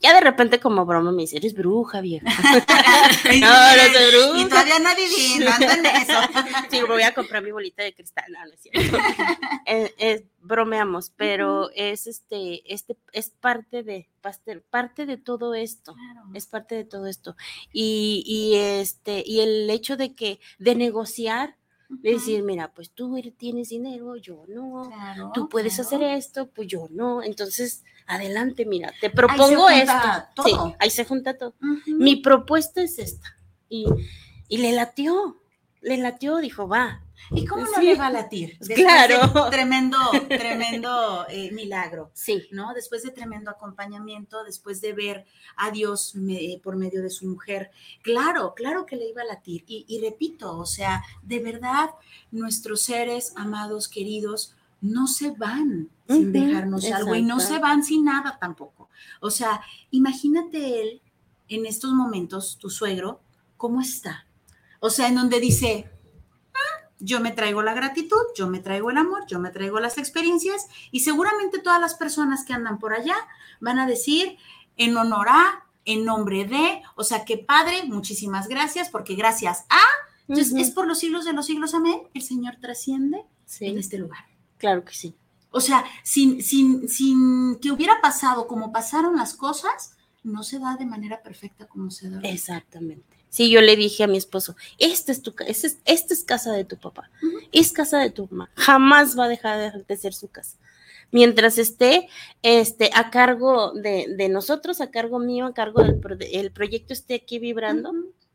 Ya de repente como broma me dice, eres bruja, vieja. no, no soy bruja. Y todavía no adivino, en eso. sí, voy a comprar mi bolita de cristal, no, no es cierto. Eh, bromeamos, pero es este, este, es parte de, parte de todo esto, es parte de todo esto. Y, y este, y el hecho de que, de negociar, decir, mira, pues tú tienes dinero, yo no, tú puedes hacer esto, pues yo no. Entonces, adelante, mira, te propongo esto. Sí, ahí se junta todo. Mi propuesta es esta. Y, y le latió, le latió, dijo, va, ¿Y cómo no le va a latir? claro. tremendo, tremendo eh, milagro. Sí. ¿No? Después de tremendo acompañamiento, después de ver a Dios por medio de su mujer. Claro, claro que le iba a latir. Y, repito, o sea, de verdad, nuestros seres amados, queridos, no se van sin dejarnos algo y no se van sin nada tampoco. O sea, imagínate él en estos momentos, tu suegro, ¿cómo está? O sea, en donde dice, yo me traigo la gratitud, yo me traigo el amor, yo me traigo las experiencias y seguramente todas las personas que andan por allá van a decir en honor a, en nombre de, o sea, que padre, muchísimas gracias, porque gracias a, entonces es por los siglos de los siglos, amén, el Señor trasciende en este lugar. Claro que sí. O sea, sin, sin, sin que hubiera pasado como pasaron las cosas, no se da de manera perfecta como se da. Exactamente. Sí, yo le dije a mi esposo, esta es, tu, esta es, esta es casa de tu papá, es casa de tu mamá, jamás va a dejar de ser su casa. Mientras esté este, a cargo de, de nosotros, a cargo mío, a cargo del el proyecto esté aquí vibrando,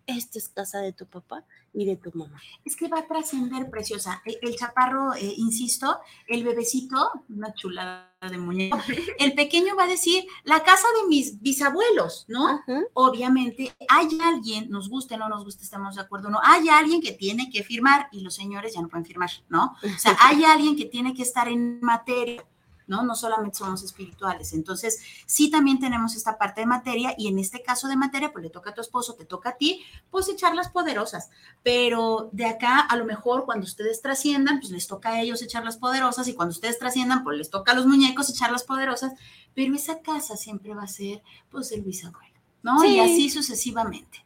esta es casa de tu papá y de tu mamá. Es que va a trascender, preciosa. El, chaparro, eh, insisto, el bebecito, una chulada de muñeco, el pequeño va a decir, la casa de mis bisabuelos, ¿no? Obviamente hay alguien, nos guste o no nos guste, estamos de acuerdo, no, hay alguien que tiene que firmar y los señores ya no pueden firmar, ¿no? O sea, hay alguien que tiene que estar en materia ¿no? No solamente somos espirituales. Entonces, sí también tenemos esta parte de materia y en este caso de materia, pues le toca a tu esposo, te toca a ti, pues echar las poderosas. Pero de acá, a lo mejor cuando ustedes trasciendan, pues les toca a ellos echar las poderosas y cuando ustedes trasciendan, pues les toca a los muñecos echar las poderosas. Pero esa casa siempre va a ser, pues, el bisabuelo, ¿no? Y así sucesivamente.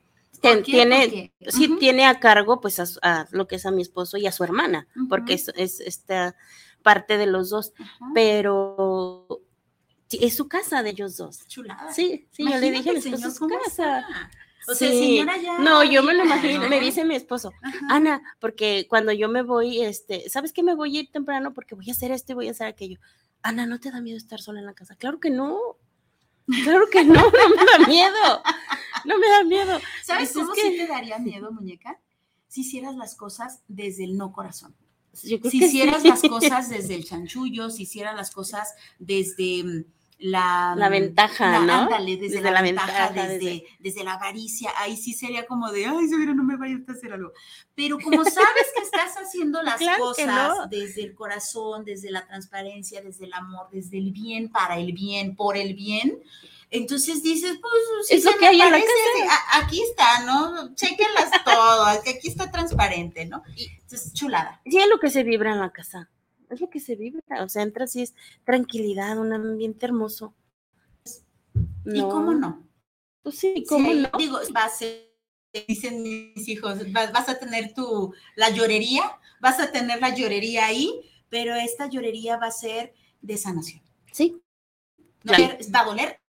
Tiene, sí tiene a cargo pues a, lo que es a mi esposo y a su hermana, porque es, es esta parte de los dos, pero es su casa de ellos dos. Chulada. Sí, sí, yo le dije a mi esposo, es su casa. O sea, señora ya. No, yo me lo imagino, me dice mi esposo, Ana, porque cuando yo me voy, este, ¿sabes qué? Me voy a ir temprano porque voy a hacer esto y voy a hacer aquello. Ana, ¿no te da miedo estar sola en la casa? Claro que no. Claro que no, no me da miedo. No me da miedo. ¿Sabes cómo sí te daría miedo, muñeca? Si hicieras las cosas desde el no corazón si hicieras las cosas desde el chanchullo, si hicieras las cosas desde la, la ventaja, ¿no? desde, la, ventaja, desde, desde, la avaricia, ahí sí sería como de, ay, seguro no me vayas a hacer algo. Pero como sabes que estás haciendo las cosas desde el corazón, desde la transparencia, desde el amor, desde el bien, para el bien, por el bien, entonces dices, pues, si es lo que hay en la casa. aquí está, ¿no? Chequenlas todo, aquí está transparente, ¿no? Entonces, chulada. Sí, es lo que se vibra en la casa, es lo que se vibra, o sea, entras y es tranquilidad, un ambiente hermoso. ¿Y cómo no? Pues sí, ¿cómo no? Digo, va a ser, dicen mis hijos, vas, vas a tener tu, la llorería, vas a tener la llorería ahí, pero esta llorería va a ser de sanación. Sí. va a doler,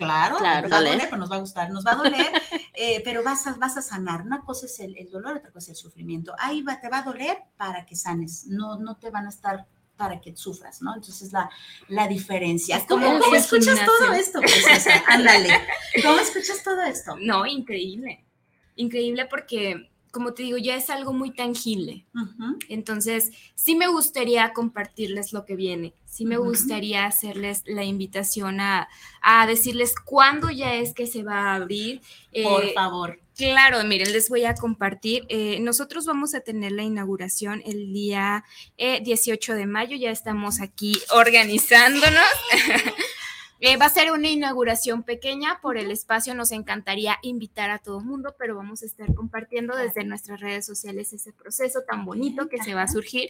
Claro, claro nos va a doler, pero nos va a gustar, nos va a doler, eh, pero vas a, vas a sanar. Una cosa es el, dolor, otra cosa es el sufrimiento. Ahí va, te va a doler para que sanes, no, no te van a estar para que sufras, ¿no? Entonces la, la diferencia. ¿Cómo, ¿cómo escuchas todo esto? Pues, ándale. ¿Cómo escuchas todo esto? No, increíble. Increíble porque como te digo, ya es algo muy tangible. Entonces, sí me gustaría compartirles lo que viene. Sí me gustaría hacerles la invitación a, decirles cuándo ya es que se va a abrir. Por eh, favor. Claro, miren, les voy a compartir. Eh, nosotros vamos a tener la inauguración el día 18 eh, de mayo. Ya estamos aquí organizándonos. Eh, va a ser una inauguración pequeña por el espacio. Nos encantaría invitar a todo el mundo, pero vamos a estar compartiendo desde nuestras redes sociales ese proceso tan bonito que se va a surgir.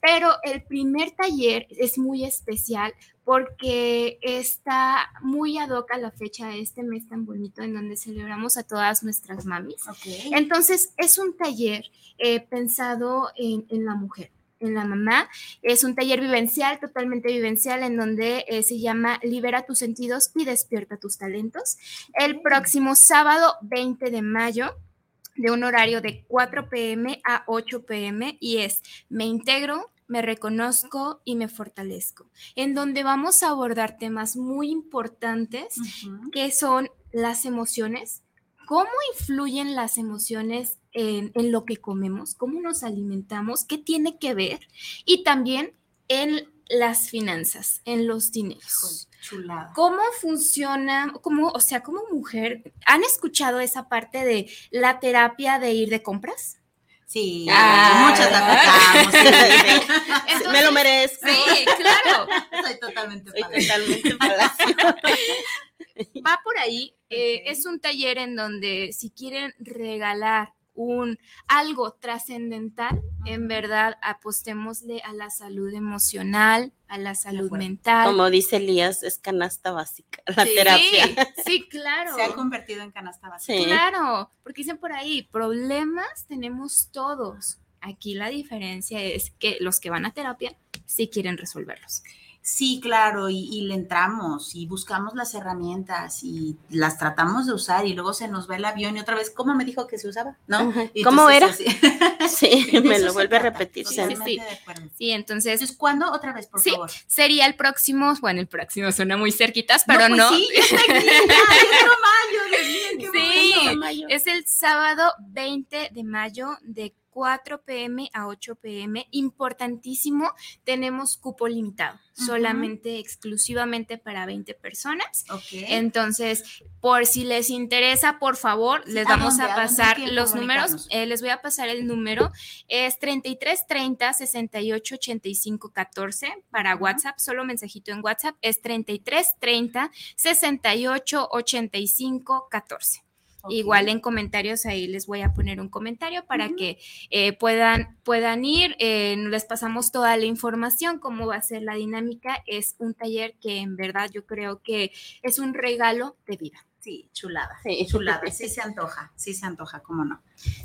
Pero el primer taller es muy especial porque está muy ad hoc a la fecha de este mes tan bonito en donde celebramos a todas nuestras mamis. Entonces, es un taller eh, pensado en, la mujer en la mamá. Es un taller vivencial, totalmente vivencial, en donde eh, se llama Libera tus sentidos y despierta tus talentos. El próximo sábado 20 de mayo de un horario de 4 pm a 8 pm y es Me integro, me reconozco y me fortalezco, en donde vamos a abordar temas muy importantes que son las emociones, cómo influyen las emociones en, lo que comemos, cómo nos alimentamos, qué tiene que ver y también en las finanzas, en los dineros. Chulada. ¿Cómo funciona, cómo, o sea, como mujer, ¿han escuchado esa parte de la terapia de ir de compras? Sí, ah, muchas la Sí, me lo merezco. Sí, claro. Estoy totalmente Totalmente Va por ahí. Eh, es un taller en donde si quieren regalar un algo trascendental, en verdad apostémosle a la salud emocional, a la salud mental. Como dice Elías, es canasta básica, la terapia. Sí, claro. Se ha convertido en canasta básica. Claro, porque dicen por ahí, problemas tenemos todos. Aquí la diferencia es que los que van a terapia sí quieren resolverlos. Sí, claro, y, le entramos y buscamos las herramientas y las tratamos de usar y luego se nos va el avión y otra vez, ¿cómo me dijo que se usaba? ¿No? ¿Cómo era? Sí, me lo vuelve a repetir. Sí, sí, sí. entonces. Entonces, ¿cuándo? Otra vez, por sí, favor. Sería el próximo, bueno, el próximo suena muy cerquitas, pero no. no. Pues sí, es mayo, sí, es el sábado 20 de mayo de 4 pm a 8 pm. Importantísimo, tenemos cupo limitado, solamente exclusivamente para 20 personas. Entonces, por si les interesa, por favor, les vamos a, pasar los números. Eh, les voy a pasar el número. Es 33 30 68 85 14 para WhatsApp, solo mensajito en WhatsApp. Es 33 30 68 85 14. Igual en comentarios ahí les voy a poner un comentario para que eh, puedan, puedan ir. Eh, les pasamos toda la información, cómo va a ser la dinámica. Es un taller que en verdad yo creo que es un regalo de vida. Sí, chulada. Sí, chulada. Sí se antoja, sí se antoja, cómo no.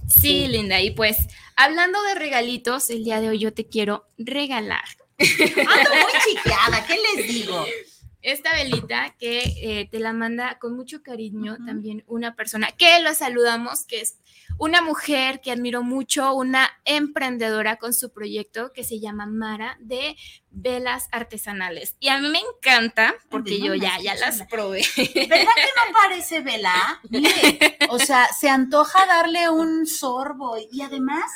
Sí, linda. Y pues, hablando de regalitos, el día de hoy yo te quiero regalar. Ando muy chiqueada, ¿qué les digo? Esta velita que eh, te la manda con mucho cariño también una persona que lo saludamos, que es una mujer que admiro mucho, una emprendedora con su proyecto que se llama Mara de velas artesanales. Y a mí me encanta porque yo ya, ya las probé. ¿Verdad que no parece vela? Mire, o sea, se antoja darle un sorbo y además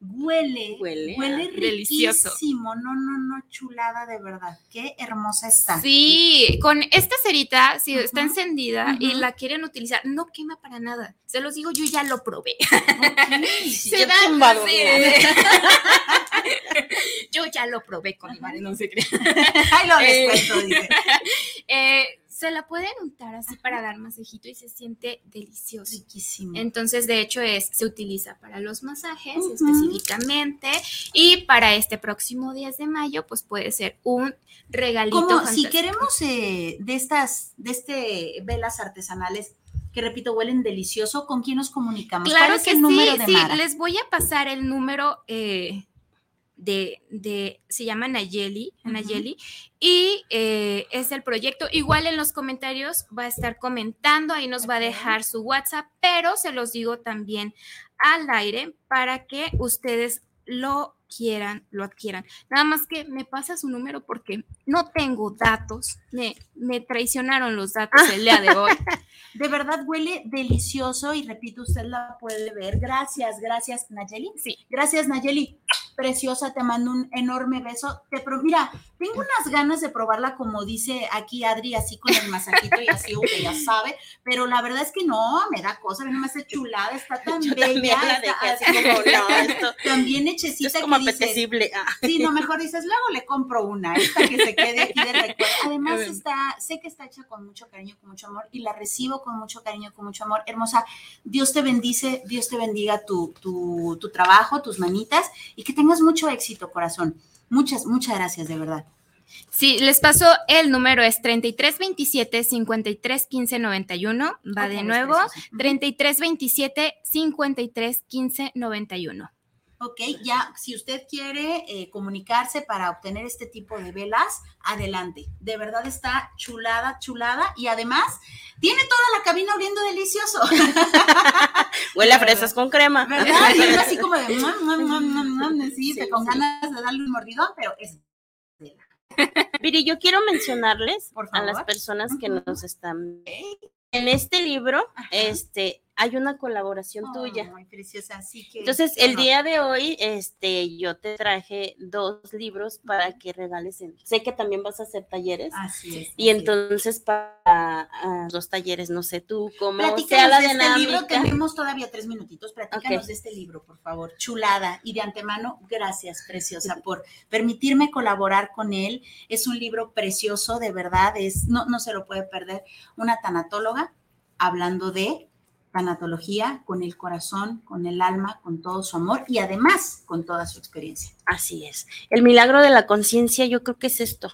Huele, huele, huele riquísimo. No, no, no, chulada de verdad. Qué hermosa está. Sí, con esta cerita, si está encendida y la quieren utilizar, no quema para nada. Se los digo, yo ya lo probé. Se da Yo ya lo probé con Iván, no se cree. Ay, lo descuento, dice. Se la pueden untar así para dar masajito y se siente delicioso. Riquísimo. Entonces, de hecho, es, se utiliza para los masajes específicamente y para este próximo 10 de mayo, pues puede ser un regalito. Como si queremos eh, de estas, de este velas artesanales, que repito, huelen delicioso, ¿con quién nos comunicamos? Claro que sí, sí, les voy a pasar el número eh, de, de, se llama Nayeli, Nayeli, y eh, es el proyecto. Igual en los comentarios va a estar comentando, ahí nos va a dejar su WhatsApp, pero se los digo también al aire para que ustedes lo quieran, lo adquieran. Nada más que me pasa su número porque no tengo datos, me, me traicionaron los datos el día de hoy. De verdad huele delicioso y repito, usted la puede ver. Gracias, gracias Nayeli. Sí. Gracias Nayeli preciosa, te mando un enorme beso. Te pro mira, tengo unas ganas de probarla como dice aquí Adri, así con el masajito y así, que ya sabe, pero la verdad es que no, me da cosa, me hace chulada, está tan bella, está, también hechecita. Es como apetecible. Ah. Sí, no, mejor dices, luego le compro una, esta que se quede aquí de recuerdo. Además está, sé que está hecha con mucho cariño, con mucho amor y la recibo con mucho cariño, con mucho amor. Hermosa, Dios te bendice, Dios te bendiga tu, tu, tu trabajo, tus manitas y que tengas mucho éxito, corazón. Muchas, muchas gracias, de verdad. Sí, les paso el número, es 3327 531591. Va de nuevo, 3327 531591. Ok, ya, si usted quiere eh, comunicarse para obtener este tipo de velas, adelante. De verdad está chulada, chulada. Y además, tiene toda la cabina oliendo delicioso. Huele a fresas con crema. ¿Verdad? Y es así como de, sí, con ganas de darle un mordidón, pero es Viri, yo quiero mencionarles a las personas que nos están. En este libro, este, hay una colaboración tuya. preciosa, así que, Entonces, el día de hoy, este, yo te traje dos libros para que regales. sé que también vas a hacer talleres. Así es. Y entonces, para los talleres, no sé tú, cómo sea la de este libro, tenemos todavía tres minutitos. Platícanos de este libro, por favor. Chulada. Y de antemano, gracias, preciosa, por permitirme colaborar con él. Es un libro precioso, de verdad. Es, no, no se lo puede perder. Una tanatóloga hablando de tanatología con el corazón, con el alma, con todo su amor y además con toda su experiencia. Así es. El milagro de la conciencia yo creo que es esto.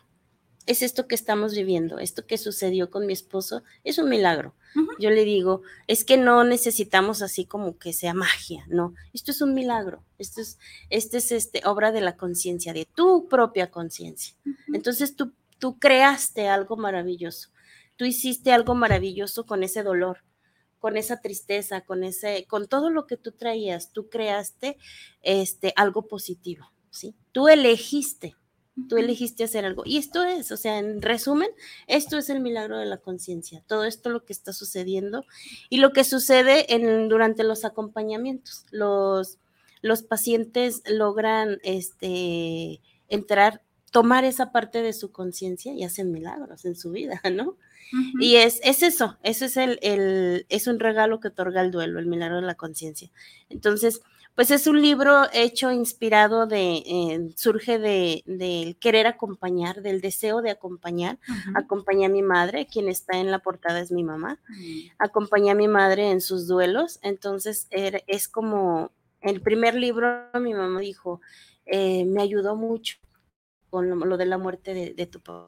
Es esto que estamos viviendo, esto que sucedió con mi esposo, es un milagro. Yo le digo, es que no necesitamos así como que sea magia, no, esto es un milagro, esto es, este es este, obra de la conciencia, de tu propia conciencia. Entonces tú, tú creaste algo maravilloso, tú hiciste algo maravilloso con ese dolor, con esa tristeza, con ese, con todo lo que tú traías, tú creaste este algo positivo, ¿sí? Tú elegiste, tú elegiste hacer algo. Y esto es, o sea, en resumen, esto es el milagro de la conciencia, todo esto lo que está sucediendo y lo que sucede en, durante los acompañamientos. Los, los pacientes logran este, entrar, tomar esa parte de su conciencia y hacen milagros en su vida, ¿no? Y es, es eso, eso es el, el, es un regalo que otorga el duelo, el milagro de la conciencia. Entonces, pues es un libro hecho, inspirado de, eh, surge del de querer acompañar, del deseo de acompañar. Acompañé a mi madre, quien está en la portada es mi mamá. Acompañé a mi madre en sus duelos. Entonces, es como el primer libro, mi mamá dijo, eh, me ayudó mucho con lo, de la muerte de, de tu papá.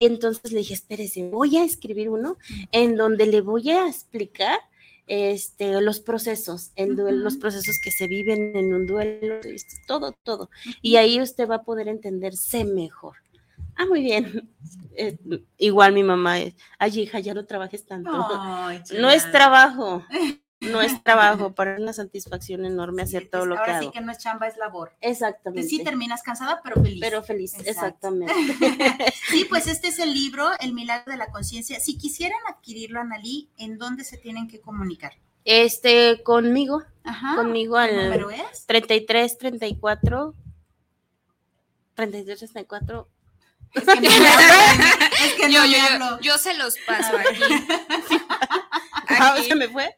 Y entonces le dije, espérese, voy a escribir uno en donde le voy a explicar este, los procesos, el los procesos que se viven en un duelo, todo, todo. Y ahí usted va a poder entenderse mejor. Ah, muy bien. Eh, igual mi mamá es, ay hija, ya no trabajes tanto. no es trabajo. no es trabajo, para una satisfacción enorme hacer todo lo que hago. sí que no es chamba, es labor. Exactamente. Sí terminas cansada, pero feliz. Pero feliz, exactamente. sí, pues este es el libro, El Milagro de la Conciencia. Si quisieran adquirirlo, Analí, ¿en dónde se tienen que comunicar? Este, conmigo. Ajá. Conmigo al número es? 33 34 33 34 es que, no, es que yo, yo, yo, se los paso aquí. Ah, aquí. ¿Se me fue?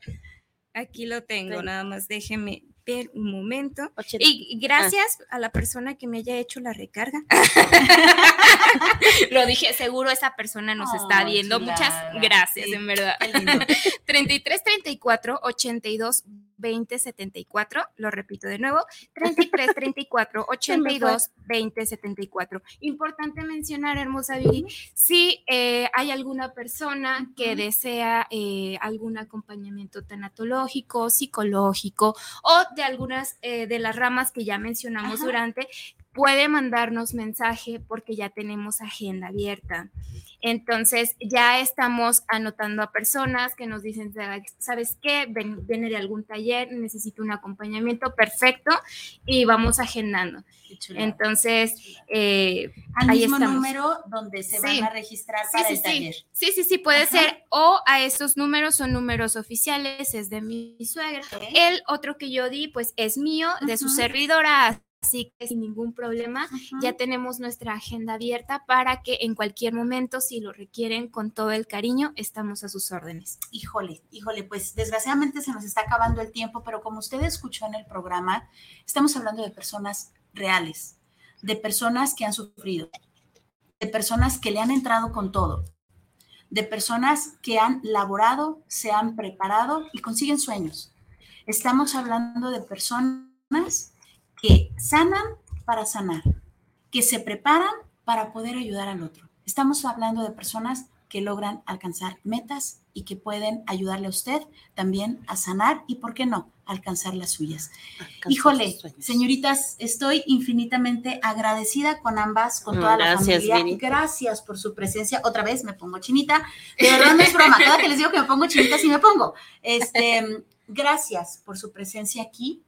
Aquí lo tengo, nada más déjeme ver un momento. Y gracias a la persona que me haya hecho la recarga. lo dije, seguro esa persona nos está viendo. Muchas gracias, en verdad. 33 34 82 20 74, lo repito de nuevo, 33 34 82 20 74. Importante mencionar, hermosa Viri, si eh, hay alguna persona que desea eh, algún acompañamiento tanatológico, psicológico o de algunas eh, de las ramas que ya mencionamos durante, puede mandarnos mensaje porque ya tenemos agenda abierta. Entonces, ya estamos anotando a personas que nos dicen, ¿sabes qué? Viene de algún taller, necesito un acompañamiento, perfecto, y vamos agendando. Entonces, eh, al mismo número donde se van a registrar para el taller. Sí, sí, sí, puede ser. O a esos números son números oficiales, es de mi suegra. El otro que yo di, pues es mío, de su servidora Así que sin ningún problema, ya tenemos nuestra agenda abierta para que en cualquier momento, si lo requieren con todo el cariño, estamos a sus órdenes. Híjole, híjole, pues desgraciadamente se nos está acabando el tiempo, pero como usted escuchó en el programa, estamos hablando de personas reales, de personas que han sufrido, de personas que le han entrado con todo, de personas que han laborado, se han preparado y consiguen sueños. Estamos hablando de personas que sanan para sanar, que se preparan para poder ayudar al otro. Estamos hablando de personas que logran alcanzar metas y que pueden ayudarle a usted también a sanar y, ¿por qué no?, alcanzar las suyas. Híjole, señoritas, estoy infinitamente agradecida con ambas, con toda la familia. Gracias por su presencia. Otra vez me pongo chinita. De verdad no es broma. Cada que les digo que me pongo chinita, sí me pongo. Este, gracias por su presencia aquí.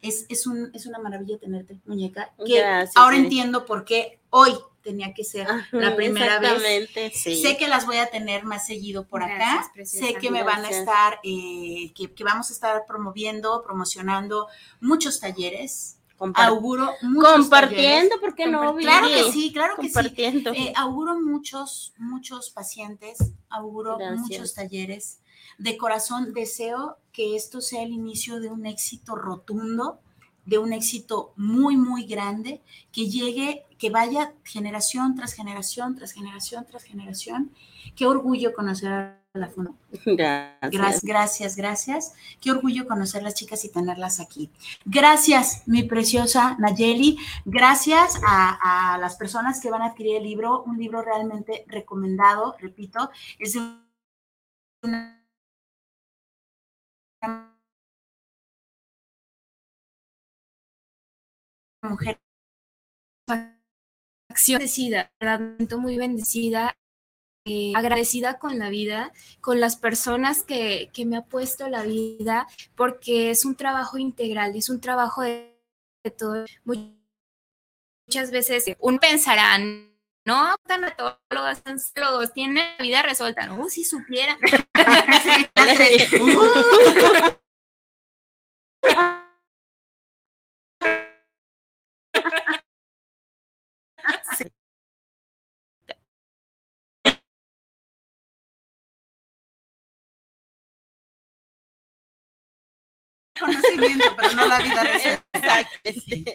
Es, es, un, es una maravilla tenerte, muñeca. Que ahora entiendo por qué hoy tenía que ser la primera vez. Sé que las voy a tener más seguido por acá. Sé que me van a estar, eh, que, vamos a estar promoviendo, promocionando muchos talleres. auguro muchos compartiendo, porque no? Claro que sí, claro que sí. Eh, auguro muchos, muchos pacientes, auguro muchos talleres. De corazón deseo que esto sea el inicio de un éxito rotundo de un éxito muy, muy grande, que llegue, que vaya generación tras generación, tras generación, tras generación. Qué orgullo conocer a la FUNO. Gracias. Gracias, gracias. Qué orgullo conocer las chicas y tenerlas aquí. Gracias, mi preciosa Nayeli. Gracias a, a las personas que van a adquirir el libro, un libro realmente recomendado, repito, es una mujer bendecida, muy bendecida, eh, agradecida con la vida, con las personas que, me ha puesto la vida, porque es un trabajo integral, es un trabajo de, todo. Muchas veces un pensarán, no, tanatólogos, psicólogos, tienen la vida resuelta, no, si supieran. conocimiento, pero no la vida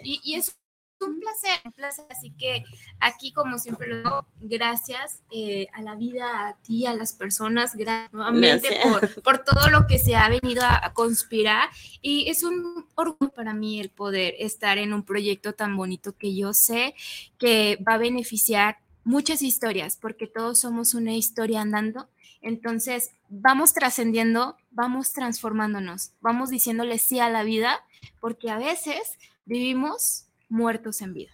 Y, es un placer, un placer. Así que aquí, como siempre lo digo, gracias eh, a la vida, a ti, a las personas, gracias nuevamente por, por, todo lo que se ha venido a, conspirar. Y es un orgullo para mí el poder estar en un proyecto tan bonito que yo sé que va a beneficiar muchas historias, porque todos somos una historia andando. Entonces, vamos trascendiendo, vamos transformándonos, vamos diciéndole sí a la vida, porque a veces vivimos muertos en vida.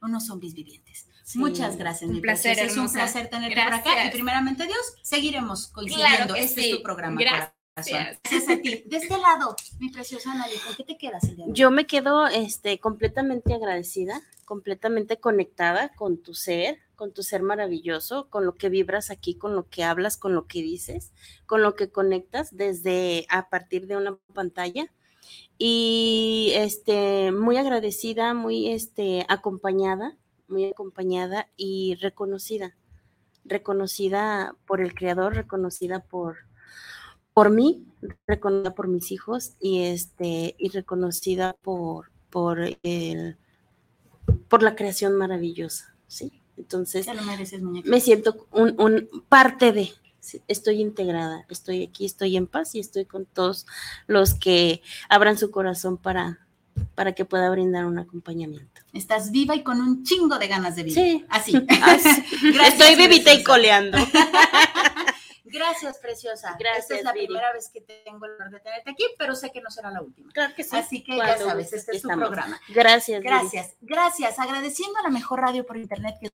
Unos zombies vivientes. Muchas gracias. Un placer. Es un placer tenerte por acá. Y primeramente, Dios, seguiremos coincidiendo. este es tu programa. Gracias. Gracias a ti. De este lado, mi preciosa Ana, ¿con qué te quedas el día de hoy? Yo me quedo este, completamente agradecida, completamente conectada con tu ser, con tu ser maravilloso, con lo que vibras aquí, con lo que hablas, con lo que dices, con lo que conectas desde a partir de una pantalla. Y este, muy agradecida, muy este, acompañada, muy acompañada y reconocida, reconocida por el creador, reconocida por, por mí, reconocida por mis hijos y este, y reconocida por, por el, por la creación maravillosa, ¿sí? Entonces, me siento un, parte de, estoy integrada, estoy aquí, estoy en paz y estoy con todos los que abran su corazón para, para que pueda brindar un acompañamiento. Estás viva y con un chingo de ganas de vivir. Sí. Así. estoy vivita y coleando. Gracias, preciosa. Gracias. Esta es la primera vez que tengo el honor de tenerte aquí, pero sé que no será la última. Claro que sí. Así que ya sabes, este es tu programa. Gracias. Gracias. Gracias. Agradeciendo a la mejor radio por internet que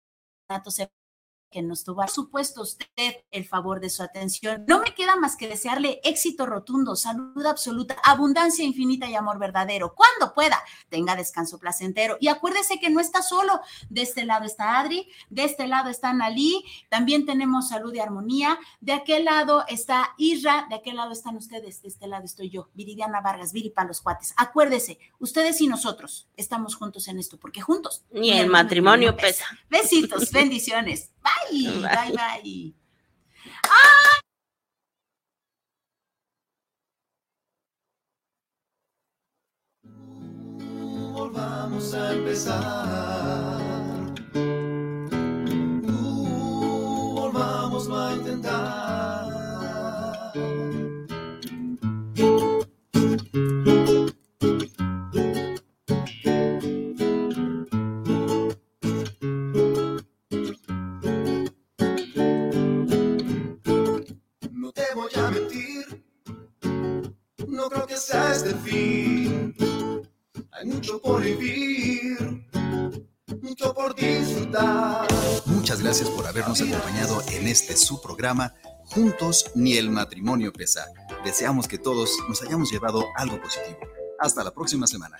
que nos tuvo. Por supuesto, usted el favor de su atención. No me queda más que desearle éxito rotundo, salud absoluta, abundancia infinita y amor verdadero. Cuando pueda, tenga descanso placentero. Y acuérdese que no está solo. De este lado está Adri, de este lado está Nalí, también tenemos salud y armonía. De aquel lado está Isra, de aquel lado están ustedes, de este lado estoy yo, Viridiana Vargas, Viri para los cuates. Acuérdese, ustedes y nosotros estamos juntos en esto, porque juntos. Ni el matrimonio pesa. Besitos, bendiciones. Bye, bye, bye. Volvamos a empezar. Uh, volvamos a intentar. Este fin. Hay mucho por vivir, mucho por disfrutar. Muchas gracias por habernos acompañado en este su programa. Juntos ni el matrimonio pesa. Deseamos que todos nos hayamos llevado algo positivo. Hasta la próxima semana.